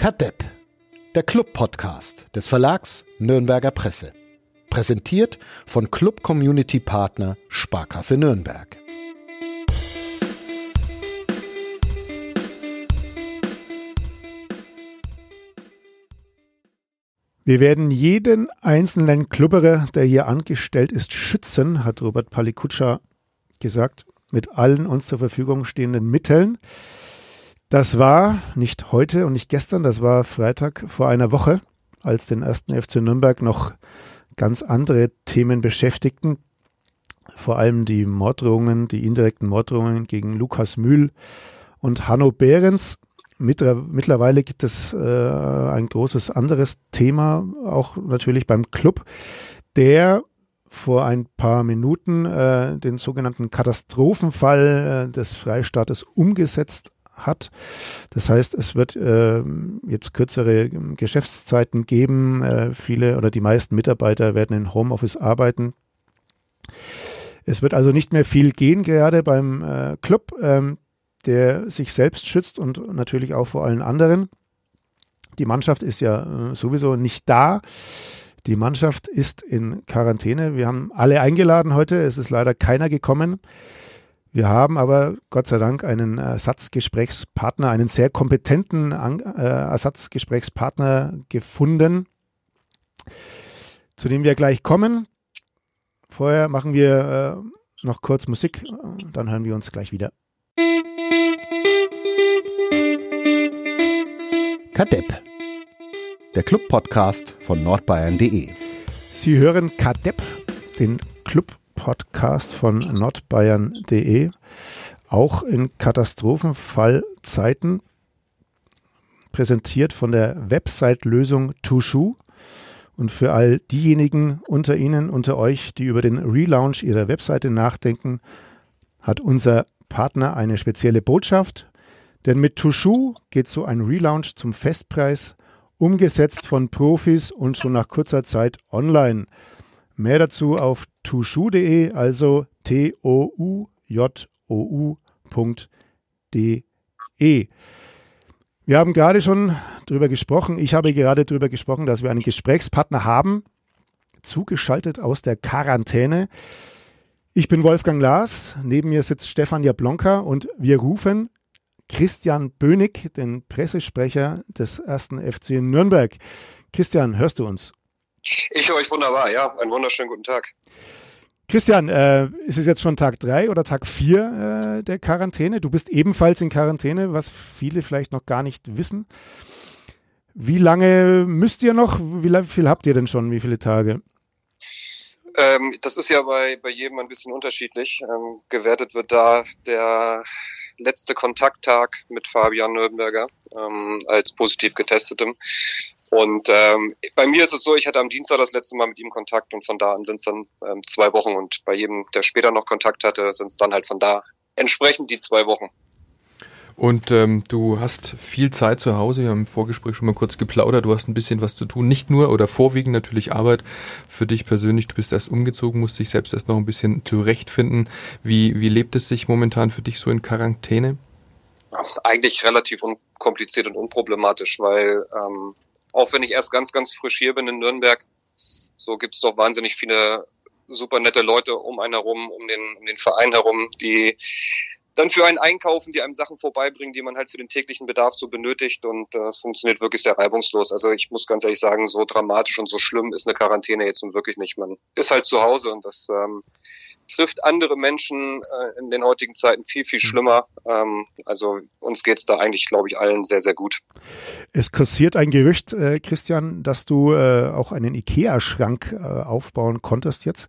Kadepp, der Club-Podcast des Verlags Nürnberger Presse. Präsentiert von Club Community Partner Sparkasse Nürnberg. Wir werden jeden einzelnen Klubberer, der hier angestellt ist, schützen, hat Robert Palikutscha gesagt, mit allen uns zur Verfügung stehenden Mitteln. Das war nicht heute und nicht gestern, das war Freitag vor einer Woche, als den ersten FC Nürnberg noch ganz andere Themen beschäftigten. Vor allem die Morddrohungen, die indirekten Morddrohungen gegen Lukas Mühl und Hanno Behrens. Mittlerweile gibt es äh, ein großes anderes Thema, auch natürlich beim Club, der vor ein paar Minuten äh, den sogenannten Katastrophenfall äh, des Freistaates umgesetzt hat. Das heißt, es wird äh, jetzt kürzere Geschäftszeiten geben. Äh, viele oder die meisten Mitarbeiter werden in Homeoffice arbeiten. Es wird also nicht mehr viel gehen, gerade beim äh, Club. Ähm, der sich selbst schützt und natürlich auch vor allen anderen. Die Mannschaft ist ja äh, sowieso nicht da. Die Mannschaft ist in Quarantäne. Wir haben alle eingeladen heute. Es ist leider keiner gekommen. Wir haben aber Gott sei Dank einen Ersatzgesprächspartner, einen sehr kompetenten äh, Ersatzgesprächspartner gefunden, zu dem wir gleich kommen. Vorher machen wir äh, noch kurz Musik, dann hören wir uns gleich wieder. Kadepp, der Club-Podcast von nordbayern.de. Sie hören Kadepp, den Club-Podcast von nordbayern.de, auch in Katastrophenfallzeiten, präsentiert von der Website-Lösung Tushu. Und für all diejenigen unter Ihnen, unter euch, die über den Relaunch ihrer Webseite nachdenken, hat unser Partner eine spezielle Botschaft denn mit Tushu geht so ein Relaunch zum Festpreis, umgesetzt von Profis und schon nach kurzer Zeit online. Mehr dazu auf tushu.de, also T-O-U-J-O-U.de. Wir haben gerade schon darüber gesprochen, ich habe gerade darüber gesprochen, dass wir einen Gesprächspartner haben, zugeschaltet aus der Quarantäne. Ich bin Wolfgang Lars, neben mir sitzt Stefan Jablonka und wir rufen Christian Bönig, den Pressesprecher des ersten FC Nürnberg. Christian, hörst du uns? Ich höre euch wunderbar, ja. Einen wunderschönen guten Tag. Christian, äh, ist es jetzt schon Tag drei oder Tag vier äh, der Quarantäne? Du bist ebenfalls in Quarantäne, was viele vielleicht noch gar nicht wissen. Wie lange müsst ihr noch? Wie viel habt ihr denn schon? Wie viele Tage? Ähm, das ist ja bei, bei jedem ein bisschen unterschiedlich. Ähm, gewertet wird da der letzte Kontakttag mit Fabian Nürnberger ähm, als positiv getestetem. Und ähm, bei mir ist es so, ich hatte am Dienstag das letzte Mal mit ihm Kontakt und von da an sind es dann ähm, zwei Wochen. Und bei jedem, der später noch Kontakt hatte, sind es dann halt von da entsprechend die zwei Wochen. Und ähm, du hast viel Zeit zu Hause. Wir haben im Vorgespräch schon mal kurz geplaudert. Du hast ein bisschen was zu tun. Nicht nur oder vorwiegend natürlich Arbeit für dich persönlich. Du bist erst umgezogen, musst dich selbst erst noch ein bisschen zurechtfinden. Wie, wie lebt es sich momentan für dich so in Quarantäne? Eigentlich relativ unkompliziert und unproblematisch, weil ähm, auch wenn ich erst ganz, ganz frisch hier bin in Nürnberg, so gibt's doch wahnsinnig viele super nette Leute um einen herum, um den, um den Verein herum, die dann für einen einkaufen, die einem Sachen vorbeibringen, die man halt für den täglichen Bedarf so benötigt und es äh, funktioniert wirklich sehr reibungslos. Also ich muss ganz ehrlich sagen, so dramatisch und so schlimm ist eine Quarantäne jetzt nun wirklich nicht. Man ist halt zu Hause und das ähm, trifft andere Menschen äh, in den heutigen Zeiten viel, viel hm. schlimmer. Ähm, also uns geht's da eigentlich, glaube ich, allen sehr, sehr gut. Es kursiert ein Gerücht, äh, Christian, dass du äh, auch einen IKEA-Schrank äh, aufbauen konntest jetzt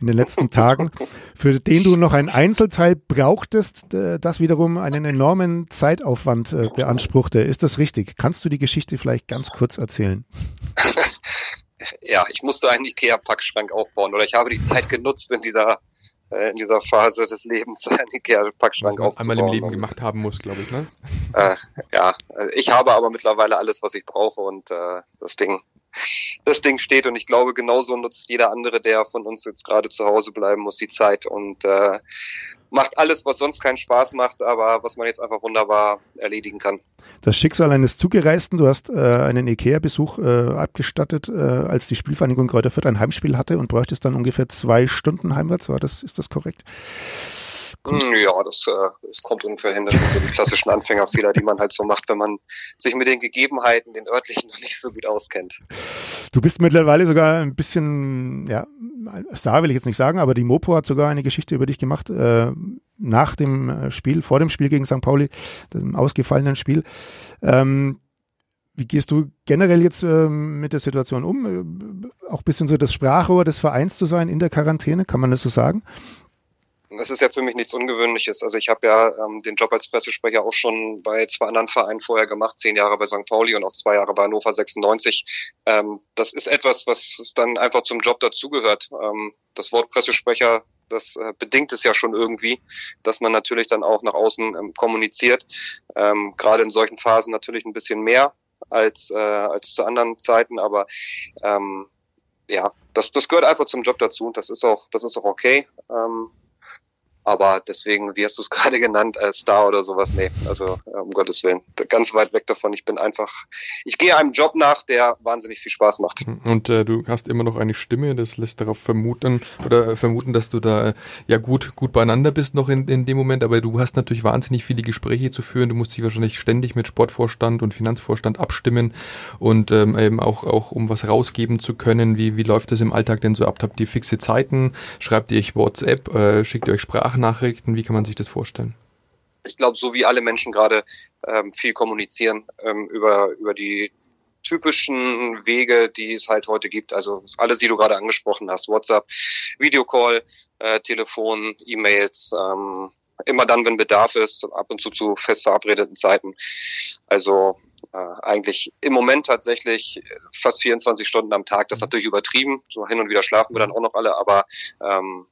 in den letzten Tagen, für den du noch ein Einzelteil brauchtest, äh, das wiederum einen enormen Zeitaufwand äh, beanspruchte. Ist das richtig? Kannst du die Geschichte vielleicht ganz kurz erzählen? Ja, ich musste einen Ikea-Packschrank aufbauen oder ich habe die Zeit genutzt in dieser äh, in dieser Phase des Lebens einen Ikea-Packschrank aufzubauen. Einmal im Leben gemacht haben muss, glaube ich, ne? Äh, ja, ich habe aber mittlerweile alles, was ich brauche und äh, das Ding, das Ding steht und ich glaube, genauso nutzt jeder andere, der von uns jetzt gerade zu Hause bleiben muss, die Zeit und äh, macht alles, was sonst keinen Spaß macht, aber was man jetzt einfach wunderbar erledigen kann. Das Schicksal eines Zugereisten, du hast äh, einen Ikea-Besuch äh, abgestattet, äh, als die Spielvereinigung Kräuter Fürth ein Heimspiel hatte und bräuchtest dann ungefähr zwei Stunden heimwärts, war das, ist das korrekt? Hm, ja, das, äh, das kommt ungefähr hin. Das sind so die klassischen Anfängerfehler, die man halt so macht, wenn man sich mit den Gegebenheiten, den örtlichen, noch nicht so gut auskennt. Du bist mittlerweile sogar ein bisschen, ja, Star will ich jetzt nicht sagen, aber die Mopo hat sogar eine Geschichte über dich gemacht, äh, nach dem äh, Spiel, vor dem Spiel gegen St. Pauli, dem ausgefallenen Spiel. Ähm, wie gehst du generell jetzt äh, mit der Situation um? Äh, auch ein bisschen so das Sprachrohr des Vereins zu sein in der Quarantäne, kann man das so sagen? Das ist ja für mich nichts Ungewöhnliches. Also ich habe ja ähm, den Job als Pressesprecher auch schon bei zwei anderen Vereinen vorher gemacht, zehn Jahre bei St. Pauli und auch zwei Jahre bei Hannover 96. Ähm, das ist etwas, was dann einfach zum Job dazugehört. Ähm, das Wort Pressesprecher, das äh, bedingt es ja schon irgendwie, dass man natürlich dann auch nach außen ähm, kommuniziert. Ähm, Gerade in solchen Phasen natürlich ein bisschen mehr als, äh, als zu anderen Zeiten, aber ähm, ja, das, das gehört einfach zum Job dazu und das ist auch, das ist auch okay. Ähm, aber deswegen, wie hast du es gerade genannt, äh, Star oder sowas, nee, also äh, um Gottes Willen, ganz weit weg davon. Ich bin einfach, ich gehe einem Job nach, der wahnsinnig viel Spaß macht. Und äh, du hast immer noch eine Stimme, das lässt darauf vermuten oder vermuten, dass du da ja gut gut beieinander bist noch in, in dem Moment, aber du hast natürlich wahnsinnig viele Gespräche zu führen. Du musst dich wahrscheinlich ständig mit Sportvorstand und Finanzvorstand abstimmen und ähm, eben auch auch um was rausgeben zu können. Wie wie läuft das im Alltag denn so ab? Habt ihr fixe Zeiten? Schreibt ihr euch WhatsApp? Äh, schickt ihr euch Sprache Sprachnachrichten? Wie kann man sich das vorstellen? Ich glaube, so wie alle Menschen gerade ähm, viel kommunizieren ähm, über, über die typischen Wege, die es halt heute gibt. Also alles, die du gerade angesprochen hast. WhatsApp, Videocall, äh, Telefon, E-Mails, ähm, immer dann, wenn Bedarf ist, ab und zu zu fest verabredeten Zeiten. Also äh, eigentlich im Moment tatsächlich fast 24 Stunden am Tag. Das ist natürlich übertrieben. So hin und wieder schlafen wir dann auch noch alle, aber ähm,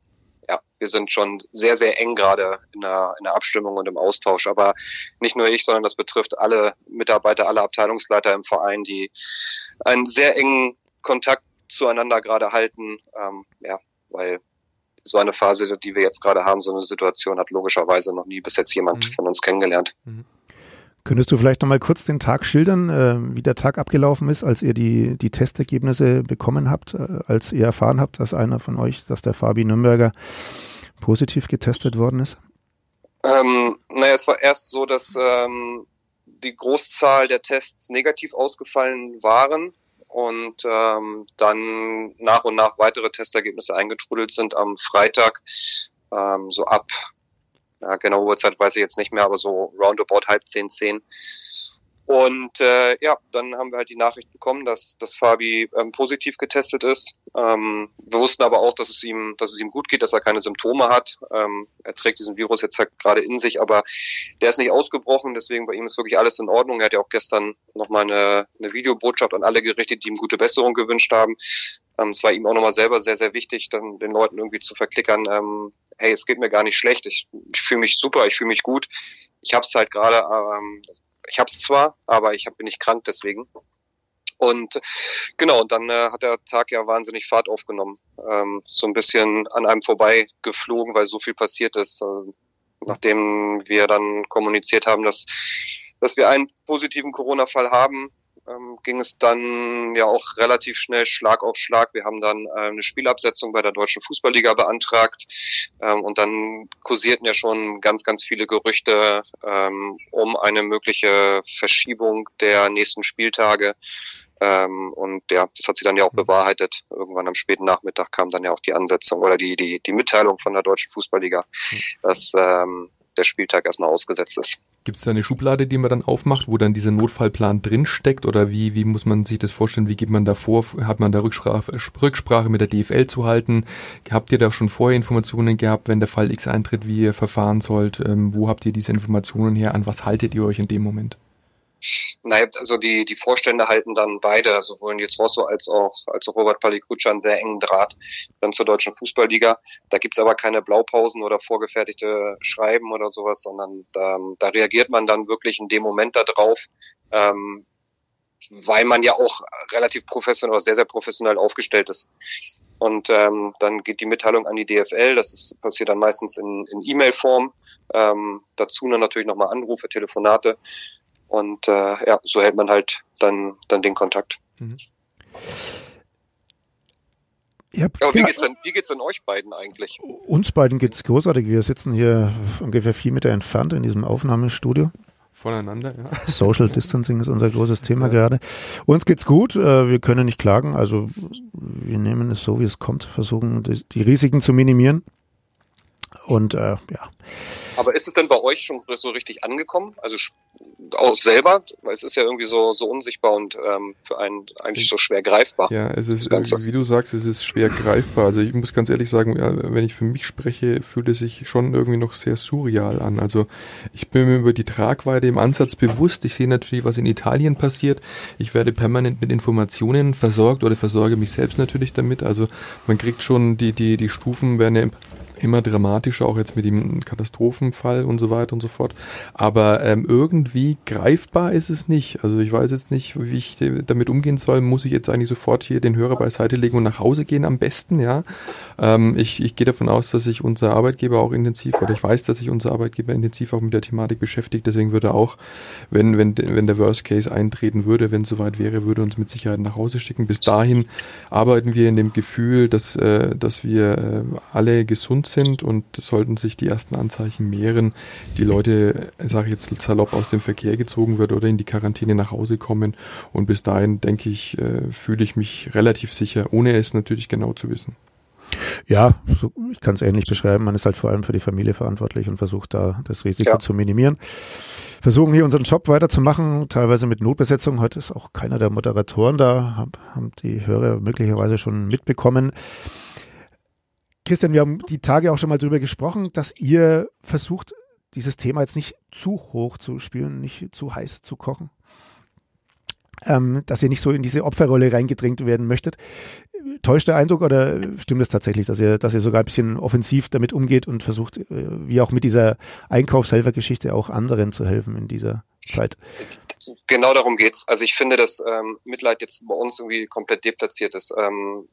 ja, wir sind schon sehr, sehr eng gerade in der, in der Abstimmung und im Austausch. Aber nicht nur ich, sondern das betrifft alle Mitarbeiter, alle Abteilungsleiter im Verein, die einen sehr engen Kontakt zueinander gerade halten. Ähm, ja, weil so eine Phase, die wir jetzt gerade haben, so eine Situation hat logischerweise noch nie bis jetzt jemand mhm. von uns kennengelernt. Mhm. Könntest du vielleicht noch mal kurz den Tag schildern, äh, wie der Tag abgelaufen ist, als ihr die, die Testergebnisse bekommen habt, äh, als ihr erfahren habt, dass einer von euch, dass der Fabi Nürnberger positiv getestet worden ist? Ähm, naja, es war erst so, dass ähm, die Großzahl der Tests negativ ausgefallen waren und ähm, dann nach und nach weitere Testergebnisse eingetrudelt sind am Freitag, ähm, so ab ja, genau Uhrzeit weiß ich jetzt nicht mehr, aber so roundabout halb zehn, zehn. Und äh, ja, dann haben wir halt die Nachricht bekommen, dass, dass Fabi ähm, positiv getestet ist. Ähm, wir wussten aber auch, dass es ihm, dass es ihm gut geht, dass er keine Symptome hat. Ähm, er trägt diesen Virus jetzt halt gerade in sich, aber der ist nicht ausgebrochen, deswegen bei ihm ist wirklich alles in Ordnung. Er hat ja auch gestern nochmal eine, eine Videobotschaft an alle gerichtet, die ihm gute Besserung gewünscht haben. Ähm, es war ihm auch nochmal selber sehr, sehr wichtig, dann den Leuten irgendwie zu verklickern, ähm, hey, es geht mir gar nicht schlecht, ich, ich fühle mich super, ich fühle mich gut. Ich habe es halt gerade, ähm, ich habe es zwar, aber ich hab, bin nicht krank deswegen. Und genau, und dann äh, hat der Tag ja wahnsinnig Fahrt aufgenommen. Ähm, so ein bisschen an einem vorbei geflogen, weil so viel passiert ist. Also, nachdem wir dann kommuniziert haben, dass, dass wir einen positiven Corona-Fall haben, ähm, ging es dann ja auch relativ schnell Schlag auf Schlag. Wir haben dann äh, eine Spielabsetzung bei der Deutschen Fußballliga beantragt ähm, und dann kursierten ja schon ganz, ganz viele Gerüchte ähm, um eine mögliche Verschiebung der nächsten Spieltage. Ähm, und ja, das hat sich dann ja auch mhm. bewahrheitet. Irgendwann am späten Nachmittag kam dann ja auch die Ansetzung oder die, die, die Mitteilung von der Deutschen Fußballliga, mhm. dass ähm, der Spieltag erstmal ausgesetzt ist. Gibt es da eine Schublade, die man dann aufmacht, wo dann dieser Notfallplan drinsteckt? Oder wie, wie muss man sich das vorstellen? Wie geht man da vor? Hat man da Rücksprache, Rücksprache mit der DFL zu halten? Habt ihr da schon vorher Informationen gehabt, wenn der Fall X eintritt, wie ihr verfahren sollt? Ähm, wo habt ihr diese Informationen her? An was haltet ihr euch in dem Moment? Naja, also die, die Vorstände halten dann beide, sowohl Nils Rosso als auch, als auch Robert Palikutscha einen sehr engen Draht dann zur deutschen Fußballliga. Da gibt's aber keine Blaupausen oder vorgefertigte Schreiben oder sowas, sondern da, da reagiert man dann wirklich in dem Moment darauf, ähm, weil man ja auch relativ professionell, sehr, sehr professionell aufgestellt ist. Und ähm, dann geht die Mitteilung an die DFL, das ist, passiert dann meistens in, in E-Mail-Form. Ähm, dazu dann natürlich nochmal Anrufe, Telefonate. Und äh, ja, so hält man halt dann, dann den Kontakt. Mhm. Aber wie geht's, denn, wie geht's denn euch beiden eigentlich? Uns beiden geht's großartig. Wir sitzen hier ungefähr vier Meter entfernt in diesem Aufnahmestudio. Voneinander, ja. Social Distancing ist unser großes Thema ja. gerade. Uns geht's gut, äh, wir können nicht klagen, also wir nehmen es so, wie es kommt, versuchen die Risiken zu minimieren. Und äh, ja. Aber ist es denn bei euch schon so richtig angekommen? Also auch selber, weil es ist ja irgendwie so, so unsichtbar und ähm, für einen eigentlich so schwer greifbar. Ja, es ist, wie du sagst, es ist schwer greifbar. Also ich muss ganz ehrlich sagen, wenn ich für mich spreche, fühlt es sich schon irgendwie noch sehr surreal an. Also ich bin mir über die Tragweite im Ansatz bewusst. Ich sehe natürlich, was in Italien passiert. Ich werde permanent mit Informationen versorgt oder versorge mich selbst natürlich damit. Also man kriegt schon die, die, die Stufen werden ja immer dramatischer, auch jetzt mit dem Katastrophenfall und so weiter und so fort. Aber ähm, irgendwie greifbar ist es nicht. Also ich weiß jetzt nicht, wie ich damit umgehen soll. Muss ich jetzt eigentlich sofort hier den Hörer beiseite legen und nach Hause gehen am besten, ja? Ähm, ich, ich gehe davon aus, dass sich unser Arbeitgeber auch intensiv, oder ich weiß, dass sich unser Arbeitgeber intensiv auch mit der Thematik beschäftigt. Deswegen würde auch, wenn, wenn, wenn der Worst Case eintreten würde, wenn es soweit wäre, würde uns mit Sicherheit nach Hause schicken. Bis dahin arbeiten wir in dem Gefühl, dass, äh, dass wir äh, alle gesund sind und sollten sich die ersten Anzeichen mehren, die Leute, sage ich jetzt salopp, aus dem Verkehr gezogen wird oder in die Quarantäne nach Hause kommen. Und bis dahin, denke ich, äh, fühle ich mich relativ sicher, ohne es natürlich genau zu wissen. Ja, so, ich kann es ähnlich beschreiben. Man ist halt vor allem für die Familie verantwortlich und versucht da das Risiko ja. zu minimieren. Versuchen hier unseren Job weiterzumachen, teilweise mit Notbesetzung. Heute ist auch keiner der Moderatoren da, haben die Hörer möglicherweise schon mitbekommen. Christian, wir haben die Tage auch schon mal darüber gesprochen, dass ihr versucht, dieses Thema jetzt nicht zu hoch zu spielen, nicht zu heiß zu kochen. Ähm, dass ihr nicht so in diese Opferrolle reingedrängt werden möchtet. Täuscht der Eindruck oder stimmt es tatsächlich, dass ihr, dass ihr sogar ein bisschen offensiv damit umgeht und versucht, äh, wie auch mit dieser Einkaufshelfergeschichte auch anderen zu helfen in dieser Zeit? Genau darum geht's. Also ich finde, dass ähm, Mitleid jetzt bei uns irgendwie komplett deplatziert ist. Ähm,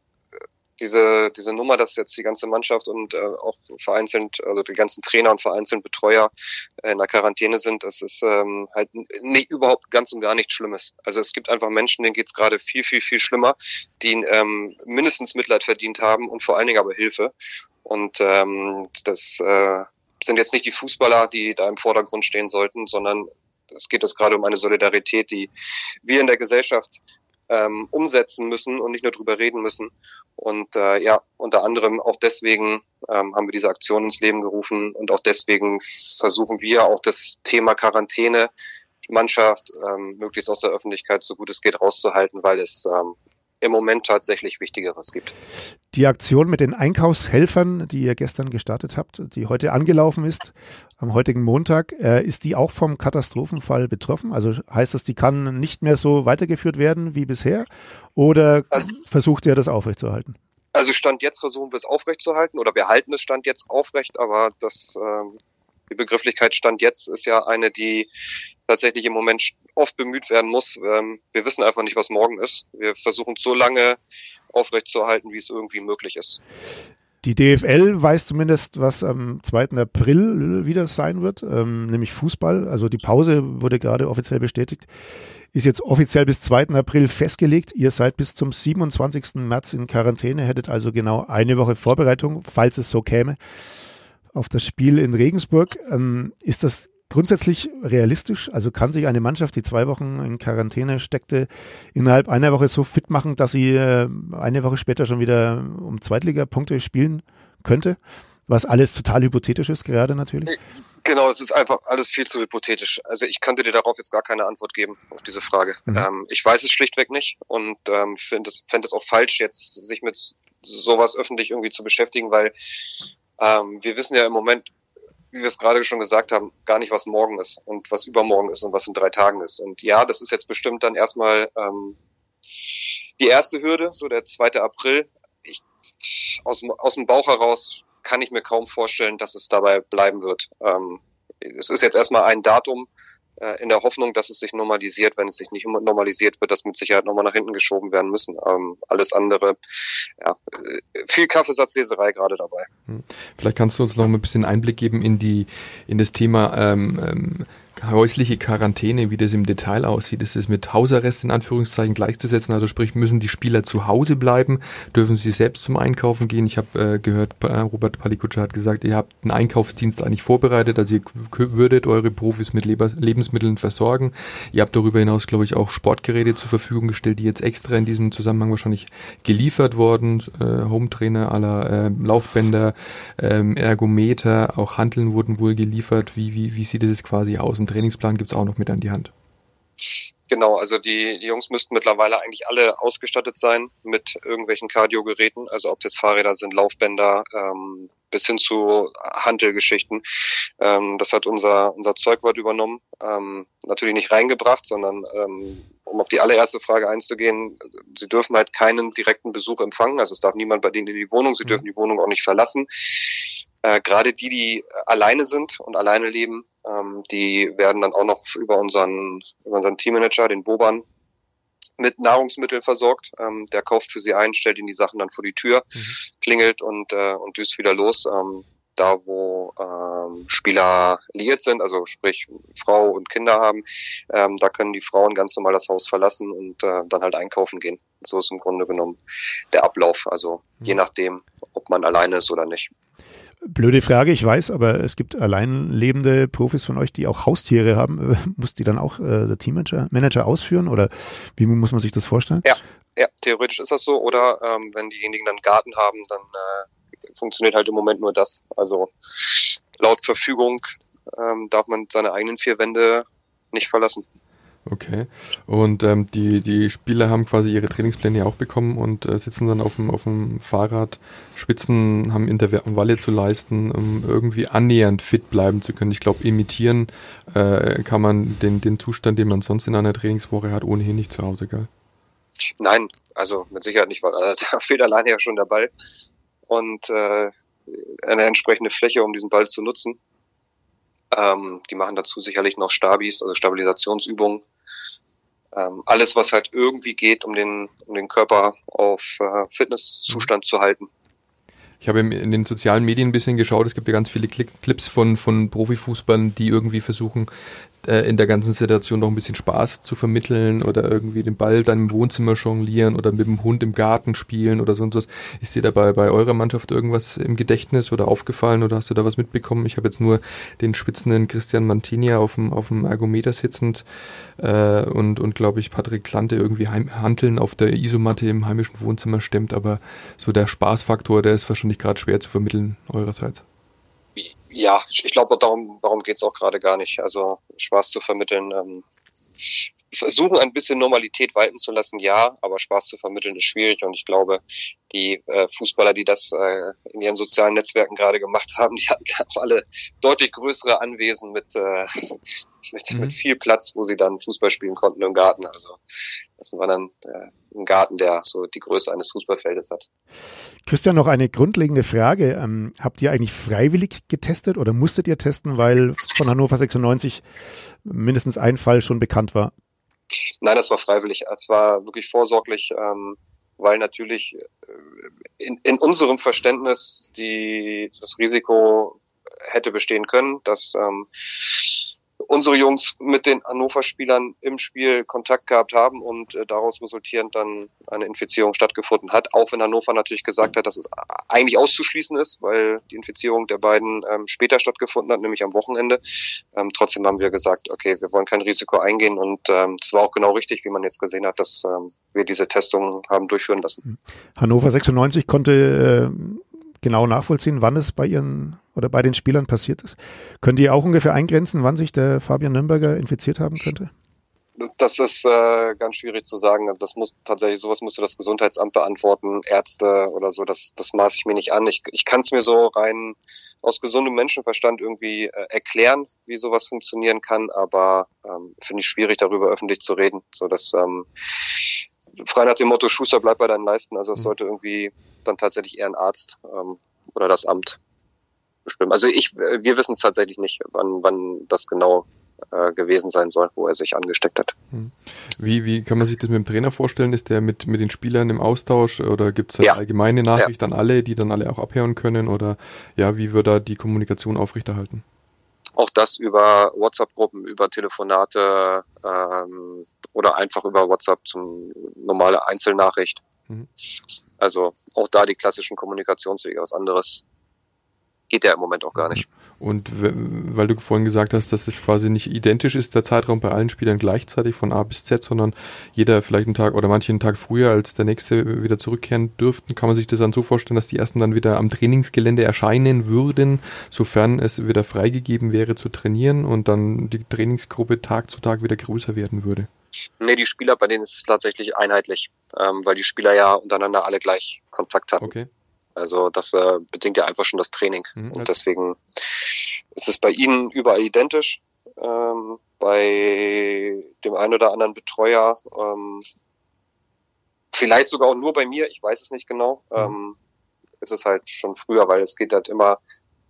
diese, diese Nummer, dass jetzt die ganze Mannschaft und äh, auch vereinzelt, also die ganzen Trainer und vereinzelt Betreuer äh, in der Quarantäne sind, das ist ähm, halt nicht überhaupt ganz und gar nichts Schlimmes. Also es gibt einfach Menschen, denen geht's gerade viel, viel, viel schlimmer, die ähm, mindestens Mitleid verdient haben und vor allen Dingen aber Hilfe. Und ähm, das äh, sind jetzt nicht die Fußballer, die da im Vordergrund stehen sollten, sondern es geht es gerade um eine Solidarität, die wir in der Gesellschaft ähm, umsetzen müssen und nicht nur drüber reden müssen. Und äh, ja, unter anderem auch deswegen ähm, haben wir diese Aktion ins Leben gerufen und auch deswegen versuchen wir auch das Thema Quarantäne Mannschaft ähm, möglichst aus der Öffentlichkeit so gut es geht rauszuhalten, weil es ähm, im Moment tatsächlich Wichtigeres gibt. Die Aktion mit den Einkaufshelfern, die ihr gestern gestartet habt, die heute angelaufen ist, am heutigen Montag, äh, ist die auch vom Katastrophenfall betroffen? Also heißt das, die kann nicht mehr so weitergeführt werden wie bisher? Oder also, versucht ihr das aufrechtzuerhalten? Also Stand jetzt versuchen wir es aufrechtzuerhalten oder wir halten es Stand jetzt aufrecht, aber das ähm, die Begrifflichkeit Stand jetzt ist ja eine, die tatsächlich im Moment oft bemüht werden muss. Ähm, wir wissen einfach nicht, was morgen ist. Wir versuchen so lange aufrechtzuerhalten, wie es irgendwie möglich ist. Die DFL weiß zumindest, was am 2. April wieder sein wird, ähm, nämlich Fußball. Also die Pause wurde gerade offiziell bestätigt, ist jetzt offiziell bis 2. April festgelegt. Ihr seid bis zum 27. März in Quarantäne, hättet also genau eine Woche Vorbereitung, falls es so käme auf das Spiel in Regensburg. Ähm, ist das grundsätzlich realistisch? Also kann sich eine Mannschaft, die zwei Wochen in Quarantäne steckte, innerhalb einer Woche so fit machen, dass sie äh, eine Woche später schon wieder um Zweitligapunkte spielen könnte? Was alles total hypothetisch ist, gerade natürlich. Genau, es ist einfach alles viel zu hypothetisch. Also ich könnte dir darauf jetzt gar keine Antwort geben auf diese Frage. Mhm. Ähm, ich weiß es schlichtweg nicht und ähm, finde es, fänd es auch falsch, jetzt sich mit sowas öffentlich irgendwie zu beschäftigen, weil ähm, wir wissen ja im Moment, wie wir es gerade schon gesagt haben, gar nicht, was morgen ist und was übermorgen ist und was in drei Tagen ist. Und ja, das ist jetzt bestimmt dann erstmal ähm, die erste Hürde, so der 2. April. Ich, aus, aus dem Bauch heraus kann ich mir kaum vorstellen, dass es dabei bleiben wird. Ähm, es ist jetzt erstmal ein Datum, äh, in der Hoffnung, dass es sich normalisiert. Wenn es sich nicht normalisiert, wird das mit Sicherheit nochmal nach hinten geschoben werden müssen. Ähm, alles andere, ja, äh, viel Kaffeesatzleserei gerade dabei. Hm. Vielleicht kannst du uns noch ein bisschen Einblick geben in die in das Thema ähm, ähm, häusliche Quarantäne, wie das im Detail aussieht. Ist es mit Hausarrest in Anführungszeichen gleichzusetzen? Also sprich, müssen die Spieler zu Hause bleiben? Dürfen sie selbst zum Einkaufen gehen? Ich habe äh, gehört, äh, Robert Palikutscher hat gesagt, ihr habt einen Einkaufsdienst eigentlich vorbereitet, also ihr würdet eure Profis mit Leber Lebensmitteln versorgen. Ihr habt darüber hinaus, glaube ich, auch Sportgeräte zur Verfügung gestellt, die jetzt extra in diesem Zusammenhang wahrscheinlich geliefert wurden. Äh, Hometrainer aller äh, Laufbänder, ähm, Ergometer, auch Handeln wurden wohl geliefert. Wie, wie, wie sieht es quasi aus? Ein Trainingsplan gibt es auch noch mit an die Hand. Genau, also die, die Jungs müssten mittlerweile eigentlich alle ausgestattet sein mit irgendwelchen Kardiogeräten, also ob das Fahrräder sind, Laufbänder, ähm, bis hin zu Handelgeschichten. Ähm, das hat unser, unser Zeugwort übernommen. Ähm, natürlich nicht reingebracht, sondern ähm, um auf die allererste Frage einzugehen, sie dürfen halt keinen direkten Besuch empfangen, also es darf niemand bei denen in die Wohnung, sie mhm. dürfen die Wohnung auch nicht verlassen. Äh, Gerade die, die alleine sind und alleine leben, ähm, die werden dann auch noch über unseren, über unseren Teammanager, den Boban, mit Nahrungsmitteln versorgt. Ähm, der kauft für sie ein, stellt ihnen die Sachen dann vor die Tür, mhm. klingelt und, äh, und düst wieder los. Ähm, da, wo ähm, Spieler liiert sind, also sprich Frau und Kinder haben, ähm, da können die Frauen ganz normal das Haus verlassen und äh, dann halt einkaufen gehen. So ist im Grunde genommen der Ablauf. Also mhm. je nachdem, ob man alleine ist oder nicht. Blöde Frage, ich weiß, aber es gibt allein lebende Profis von euch, die auch Haustiere haben. Muss die dann auch äh, der Teammanager Manager ausführen oder wie muss man sich das vorstellen? Ja, ja theoretisch ist das so. Oder ähm, wenn diejenigen dann Garten haben, dann äh, funktioniert halt im Moment nur das. Also laut Verfügung ähm, darf man seine eigenen vier Wände nicht verlassen. Okay. Und ähm, die, die Spieler haben quasi ihre Trainingspläne auch bekommen und äh, sitzen dann auf dem, auf dem Fahrrad, schwitzen, haben Intervalle zu leisten, um irgendwie annähernd fit bleiben zu können. Ich glaube, imitieren äh, kann man den, den Zustand, den man sonst in einer Trainingswoche hat, ohnehin nicht zu Hause, gell? Nein, also mit Sicherheit nicht, weil äh, da fehlt alleine ja schon der Ball und äh, eine entsprechende Fläche, um diesen Ball zu nutzen. Ähm, die machen dazu sicherlich noch Stabis, also Stabilisationsübungen ähm, alles, was halt irgendwie geht, um den, um den Körper auf äh, Fitnesszustand mhm. zu halten. Ich habe in den sozialen Medien ein bisschen geschaut, es gibt ja ganz viele Clips von, von Profifußballern, die irgendwie versuchen, äh, in der ganzen Situation noch ein bisschen Spaß zu vermitteln oder irgendwie den Ball dann im Wohnzimmer jonglieren oder mit dem Hund im Garten spielen oder sonst was. Ist dir dabei bei eurer Mannschaft irgendwas im Gedächtnis oder aufgefallen oder hast du da was mitbekommen? Ich habe jetzt nur den spitzenden Christian Mantinia auf dem, auf dem Ergometer sitzend äh, und, und glaube ich Patrick Klante irgendwie heim, Hanteln auf der Isomatte im heimischen Wohnzimmer stemmt, aber so der Spaßfaktor, der ist wahrscheinlich gerade schwer zu vermitteln eurerseits ja, ich glaube, darum, darum geht's auch gerade gar nicht. Also Spaß zu vermitteln. Ähm, versuchen ein bisschen Normalität walten zu lassen, ja, aber Spaß zu vermitteln ist schwierig und ich glaube, die äh, Fußballer, die das äh, in ihren sozialen Netzwerken gerade gemacht haben, die hatten alle deutlich größere Anwesen mit, äh, mit, mhm. mit viel Platz, wo sie dann Fußball spielen konnten im Garten. Also das war dann äh, ein Garten, der so die Größe eines Fußballfeldes hat. Christian, noch eine grundlegende Frage. Ähm, habt ihr eigentlich freiwillig getestet oder musstet ihr testen, weil von Hannover 96 mindestens ein Fall schon bekannt war? Nein, das war freiwillig. Es war wirklich vorsorglich, ähm, weil natürlich äh, in, in unserem Verständnis die, das Risiko hätte bestehen können, dass ähm, unsere Jungs mit den Hannover-Spielern im Spiel Kontakt gehabt haben und äh, daraus resultierend dann eine Infizierung stattgefunden hat. Auch wenn Hannover natürlich gesagt hat, dass es eigentlich auszuschließen ist, weil die Infizierung der beiden ähm, später stattgefunden hat, nämlich am Wochenende. Ähm, trotzdem haben wir gesagt, okay, wir wollen kein Risiko eingehen und ähm, es war auch genau richtig, wie man jetzt gesehen hat, dass ähm, wir diese Testung haben durchführen lassen. Hannover 96 konnte äh, genau nachvollziehen, wann es bei ihren oder bei den Spielern passiert ist. Könnt ihr auch ungefähr eingrenzen, wann sich der Fabian Nürnberger infiziert haben könnte? Das ist äh, ganz schwierig zu sagen. Also das muss tatsächlich sowas müsste das Gesundheitsamt beantworten, Ärzte oder so. Das das maße ich mir nicht an. Ich, ich kann es mir so rein aus gesundem Menschenverstand irgendwie äh, erklären, wie sowas funktionieren kann, aber ähm, finde ich schwierig darüber öffentlich zu reden. So dass ähm, frei nach dem Motto Schuster bleibt bei deinen Leisten. Also es mhm. sollte irgendwie dann tatsächlich eher ein Arzt ähm, oder das Amt bestimmen. Also ich, äh, wir wissen es tatsächlich nicht, wann, wann das genau äh, gewesen sein soll, wo er sich angesteckt hat. Hm. Wie, wie kann man sich das mit dem Trainer vorstellen? Ist der mit, mit den Spielern im Austausch oder gibt es eine ja. allgemeine Nachricht ja. an alle, die dann alle auch abhören können? Oder ja, wie wird da die Kommunikation aufrechterhalten? Auch das über WhatsApp-Gruppen, über Telefonate ähm, oder einfach über WhatsApp zum normale Einzelnachricht. Mhm. Also auch da die klassischen Kommunikationswege. Was anderes geht ja im Moment auch gar nicht. Und weil du vorhin gesagt hast, dass es quasi nicht identisch ist, der Zeitraum bei allen Spielern gleichzeitig von A bis Z, sondern jeder vielleicht einen Tag oder manche einen Tag früher als der nächste wieder zurückkehren dürften, kann man sich das dann so vorstellen, dass die ersten dann wieder am Trainingsgelände erscheinen würden, sofern es wieder freigegeben wäre zu trainieren und dann die Trainingsgruppe Tag zu Tag wieder größer werden würde? Nee, die Spieler, bei denen ist es tatsächlich einheitlich, ähm, weil die Spieler ja untereinander alle gleich Kontakt hatten. Okay. Also das äh, bedingt ja einfach schon das Training. Mhm. Und deswegen ist es bei ihnen überall identisch. Ähm, bei dem einen oder anderen Betreuer, ähm, vielleicht sogar auch nur bei mir, ich weiß es nicht genau. Mhm. Ähm, ist es halt schon früher, weil es geht halt immer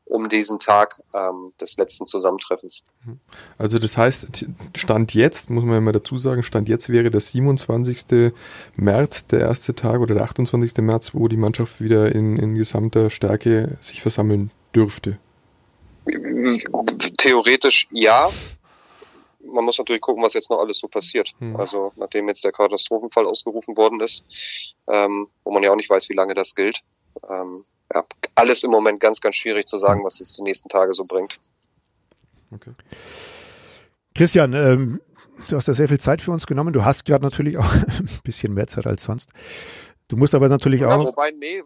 um diesen Tag ähm, des letzten Zusammentreffens. Also das heißt, Stand jetzt, muss man ja mal dazu sagen, Stand jetzt wäre der 27. März der erste Tag oder der 28. März, wo die Mannschaft wieder in, in gesamter Stärke sich versammeln dürfte. Theoretisch ja. Man muss natürlich gucken, was jetzt noch alles so passiert. Hm. Also nachdem jetzt der Katastrophenfall ausgerufen worden ist, ähm, wo man ja auch nicht weiß, wie lange das gilt. Ähm, ja, alles im Moment ganz, ganz schwierig zu sagen, was es die nächsten Tage so bringt. Okay. Christian, ähm, du hast ja sehr viel Zeit für uns genommen. Du hast gerade natürlich auch ein bisschen mehr Zeit als sonst. Du musst aber natürlich ja, auch. Wobei, nee,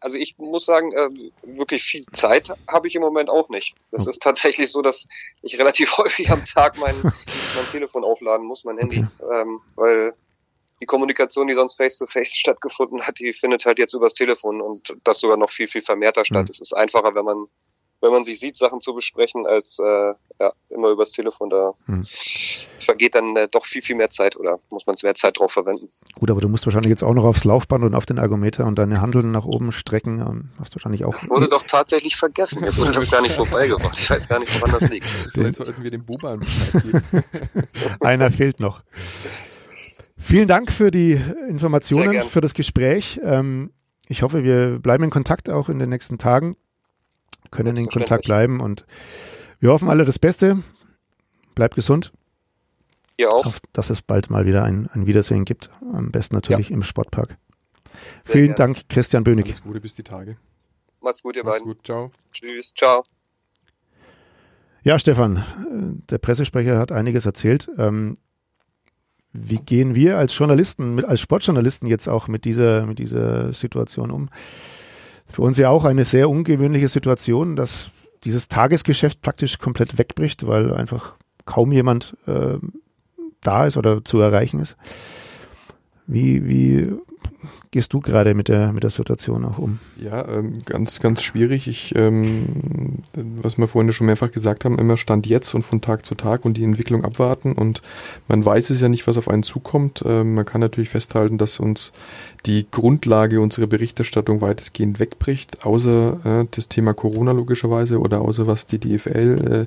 also ich muss sagen, äh, wirklich viel Zeit habe ich im Moment auch nicht. Das okay. ist tatsächlich so, dass ich relativ häufig am Tag mein, mein Telefon aufladen muss, mein Handy, okay. ähm, weil die Kommunikation, die sonst face-to-face -face stattgefunden hat, die findet halt jetzt übers Telefon und das sogar noch viel, viel vermehrter statt. Mhm. Es ist einfacher, wenn man, wenn man sich sieht, Sachen zu besprechen, als äh, ja, immer übers Telefon. Da mhm. vergeht dann äh, doch viel, viel mehr Zeit oder muss man mehr Zeit drauf verwenden. Gut, aber du musst wahrscheinlich jetzt auch noch aufs Laufband und auf den Ergometer und deine Handeln nach oben strecken. Ähm, hast du wahrscheinlich auch. Wurde doch tatsächlich vergessen. Jetzt wurde das gar nicht vorbeigebracht. Ich weiß gar nicht, woran das liegt. Vielleicht sollten wir den Buban Einer fehlt noch. Vielen Dank für die Informationen, für das Gespräch. Ähm, ich hoffe, wir bleiben in Kontakt auch in den nächsten Tagen, können in Kontakt bleiben und wir hoffen alle das Beste. Bleibt gesund. Ihr auch. Auf, dass es bald mal wieder ein, ein Wiedersehen gibt. Am besten natürlich ja. im Sportpark. Sehr Vielen gerne. Dank, Christian Bönig. Alles Gute bis die Tage. Macht's gut, ihr Macht's beiden. Gut, ciao. Tschüss, ciao. Ja, Stefan, äh, der Pressesprecher hat einiges erzählt. Ähm, wie gehen wir als Journalisten, als Sportjournalisten jetzt auch mit dieser, mit dieser Situation um? Für uns ja auch eine sehr ungewöhnliche Situation, dass dieses Tagesgeschäft praktisch komplett wegbricht, weil einfach kaum jemand äh, da ist oder zu erreichen ist. Wie, wie gehst du gerade mit der, mit der Situation auch um? Ja, ähm, ganz, ganz schwierig. Ich, ähm, was wir vorhin schon mehrfach gesagt haben, immer Stand jetzt und von Tag zu Tag und die Entwicklung abwarten. Und man weiß es ja nicht, was auf einen zukommt. Ähm, man kann natürlich festhalten, dass uns die Grundlage unserer Berichterstattung weitestgehend wegbricht, außer äh, das Thema Corona logischerweise oder außer was die DFL äh,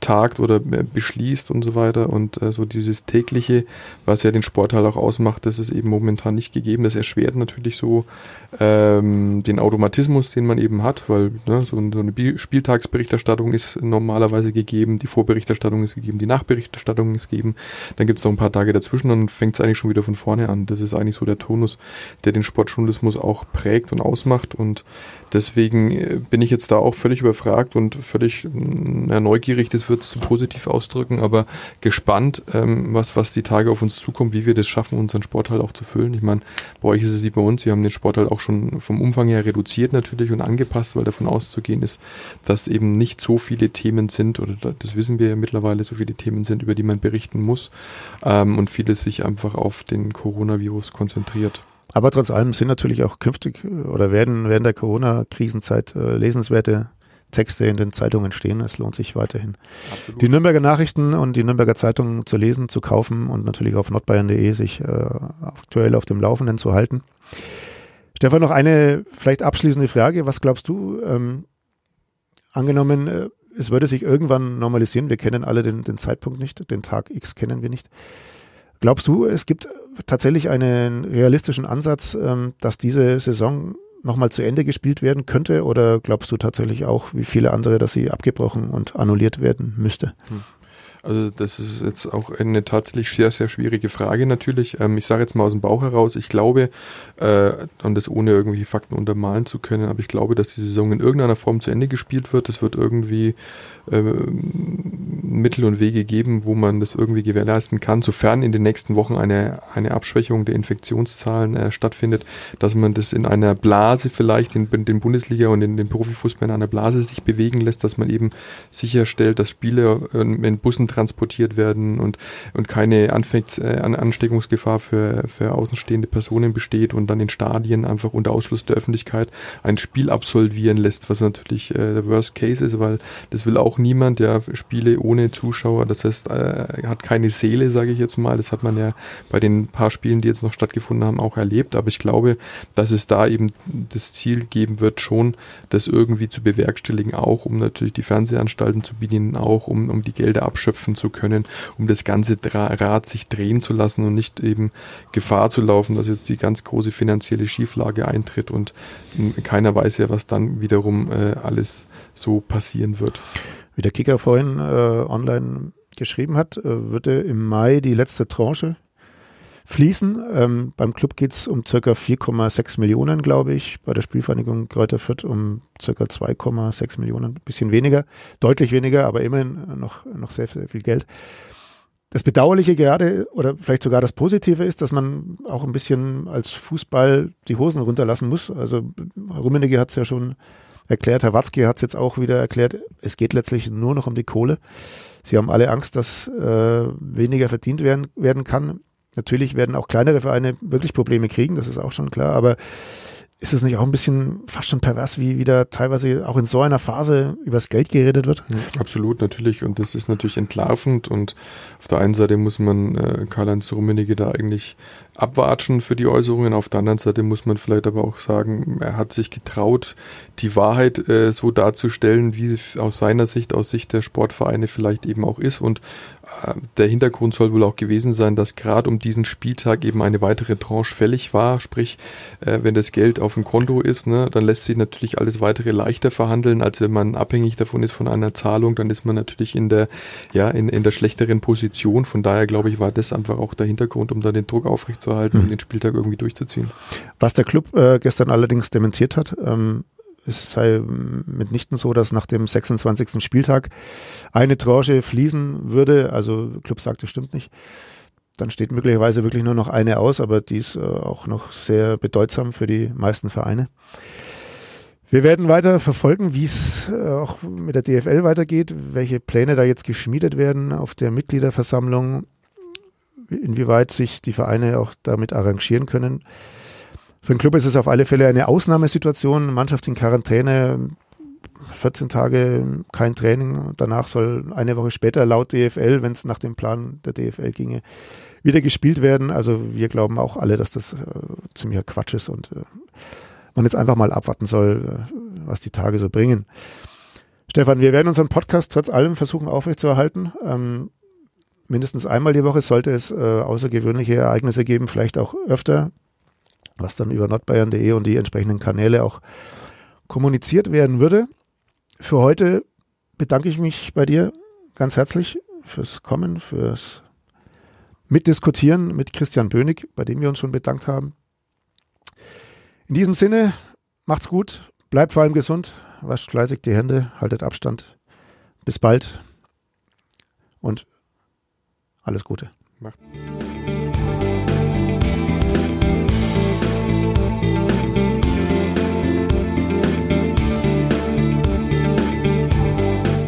tagt oder äh, beschließt und so weiter. Und äh, so dieses tägliche, was ja den Sport halt auch ausmacht, das ist eben momentan nicht gegeben. Das erschwert natürlich so ähm, den Automatismus, den man eben hat, weil ne, so, so eine Spieltagsberichterstattung ist normalerweise gegeben, die Vorberichterstattung ist gegeben, die Nachberichterstattung ist gegeben. Dann gibt es noch ein paar Tage dazwischen und fängt es eigentlich schon wieder von vorne an. Das ist eigentlich so der Tonus, der den Sportjournalismus auch prägt und ausmacht. Und deswegen äh, bin ich jetzt da auch völlig überfragt und völlig na, neugierig, das wird es zu positiv ausdrücken, aber gespannt, ähm, was, was die Tage auf uns zukommt, wie wir das schaffen, unseren Sport halt auch zu füllen. Ich meine, bei euch ist es wie bei uns, wir haben den Sport halt auch schon vom Umfang her reduziert natürlich und angepasst, weil davon auszugehen ist, dass eben nicht so viele Themen sind, oder das wissen wir ja mittlerweile, so viele Themen sind, über die man berichten muss ähm, und vieles sich einfach auf den Coronavirus konzentriert. Aber trotz allem sind natürlich auch künftig äh, oder werden während der Corona-Krisenzeit äh, lesenswerte Texte in den Zeitungen stehen. Es lohnt sich weiterhin. Absolut. Die Nürnberger Nachrichten und die Nürnberger Zeitungen zu lesen, zu kaufen und natürlich auf nordbayern.de sich äh, aktuell auf dem Laufenden zu halten. Stefan, noch eine vielleicht abschließende Frage. Was glaubst du, ähm, angenommen, äh, es würde sich irgendwann normalisieren. Wir kennen alle den, den Zeitpunkt nicht, den Tag X kennen wir nicht. Glaubst du, es gibt tatsächlich einen realistischen Ansatz, ähm, dass diese Saison nochmal zu Ende gespielt werden könnte? Oder glaubst du tatsächlich auch, wie viele andere, dass sie abgebrochen und annulliert werden müsste? Hm. Also das ist jetzt auch eine tatsächlich sehr, sehr schwierige Frage natürlich. Ähm, ich sage jetzt mal aus dem Bauch heraus, ich glaube, äh, und das ohne irgendwelche Fakten untermalen zu können, aber ich glaube, dass die Saison in irgendeiner Form zu Ende gespielt wird. Es wird irgendwie äh, Mittel und Wege geben, wo man das irgendwie gewährleisten kann, sofern in den nächsten Wochen eine, eine Abschwächung der Infektionszahlen äh, stattfindet, dass man das in einer Blase vielleicht in, in den Bundesliga und in den Profifußball in einer Blase sich bewegen lässt, dass man eben sicherstellt, dass Spiele äh, in Bussen transportiert werden und, und keine Anfängs, äh, Ansteckungsgefahr für, für außenstehende Personen besteht und dann in Stadien einfach unter Ausschluss der Öffentlichkeit ein Spiel absolvieren lässt, was natürlich äh, der Worst Case ist, weil das will auch niemand, ja, Spiele ohne Zuschauer, das heißt, äh, hat keine Seele, sage ich jetzt mal. Das hat man ja bei den paar Spielen, die jetzt noch stattgefunden haben, auch erlebt. Aber ich glaube, dass es da eben das Ziel geben wird, schon das irgendwie zu bewerkstelligen, auch um natürlich die Fernsehanstalten zu bedienen, auch um, um die Gelder abschöpfen schöpfen zu können, um das ganze Rad sich drehen zu lassen und nicht eben Gefahr zu laufen, dass jetzt die ganz große finanzielle Schieflage eintritt und keiner weiß ja, was dann wiederum äh, alles so passieren wird. Wie der Kicker vorhin äh, online geschrieben hat, äh, würde im Mai die letzte Tranche fließen. Ähm, beim Club geht es um circa 4,6 Millionen, glaube ich. Bei der Spielvereinigung Kräuter Fürth um circa 2,6 Millionen, ein bisschen weniger, deutlich weniger, aber immerhin noch, noch sehr, sehr viel Geld. Das Bedauerliche gerade oder vielleicht sogar das Positive ist, dass man auch ein bisschen als Fußball die Hosen runterlassen muss. Also Rummenigge hat es ja schon erklärt, Herr Watzke hat es jetzt auch wieder erklärt, es geht letztlich nur noch um die Kohle. Sie haben alle Angst, dass äh, weniger verdient werden, werden kann. Natürlich werden auch kleinere Vereine wirklich Probleme kriegen, das ist auch schon klar, aber ist es nicht auch ein bisschen fast schon pervers, wie wieder teilweise auch in so einer Phase übers Geld geredet wird? Absolut, natürlich. Und das ist natürlich entlarvend. Und auf der einen Seite muss man äh, Karl-Heinz Rummenigge da eigentlich abwatschen für die Äußerungen. Auf der anderen Seite muss man vielleicht aber auch sagen, er hat sich getraut, die Wahrheit äh, so darzustellen, wie aus seiner Sicht, aus Sicht der Sportvereine vielleicht eben auch ist. Und der Hintergrund soll wohl auch gewesen sein, dass gerade um diesen Spieltag eben eine weitere Tranche fällig war. Sprich, äh, wenn das Geld auf dem Konto ist, ne, dann lässt sich natürlich alles weitere leichter verhandeln, als wenn man abhängig davon ist von einer Zahlung. Dann ist man natürlich in der, ja, in, in der schlechteren Position. Von daher glaube ich, war das einfach auch der Hintergrund, um da den Druck aufrechtzuerhalten mhm. und den Spieltag irgendwie durchzuziehen. Was der Club äh, gestern allerdings dementiert hat, ähm, es sei mitnichten so, dass nach dem 26. Spieltag eine Tranche fließen würde. Also Club sagt, das stimmt nicht. Dann steht möglicherweise wirklich nur noch eine aus, aber die ist äh, auch noch sehr bedeutsam für die meisten Vereine. Wir werden weiter verfolgen, wie es äh, auch mit der DFL weitergeht, welche Pläne da jetzt geschmiedet werden auf der Mitgliederversammlung, inwieweit sich die Vereine auch damit arrangieren können. Für den Club ist es auf alle Fälle eine Ausnahmesituation. Mannschaft in Quarantäne, 14 Tage kein Training. Danach soll eine Woche später laut DFL, wenn es nach dem Plan der DFL ginge, wieder gespielt werden. Also wir glauben auch alle, dass das äh, ziemlicher Quatsch ist und äh, man jetzt einfach mal abwarten soll, äh, was die Tage so bringen. Stefan, wir werden unseren Podcast trotz allem versuchen aufrechtzuerhalten. Ähm, mindestens einmal die Woche sollte es äh, außergewöhnliche Ereignisse geben, vielleicht auch öfter was dann über nordbayern.de und die entsprechenden Kanäle auch kommuniziert werden würde. Für heute bedanke ich mich bei dir ganz herzlich fürs Kommen, fürs Mitdiskutieren mit Christian Bönig, bei dem wir uns schon bedankt haben. In diesem Sinne, macht's gut, bleibt vor allem gesund, wascht fleißig die Hände, haltet Abstand. Bis bald und alles Gute. Macht.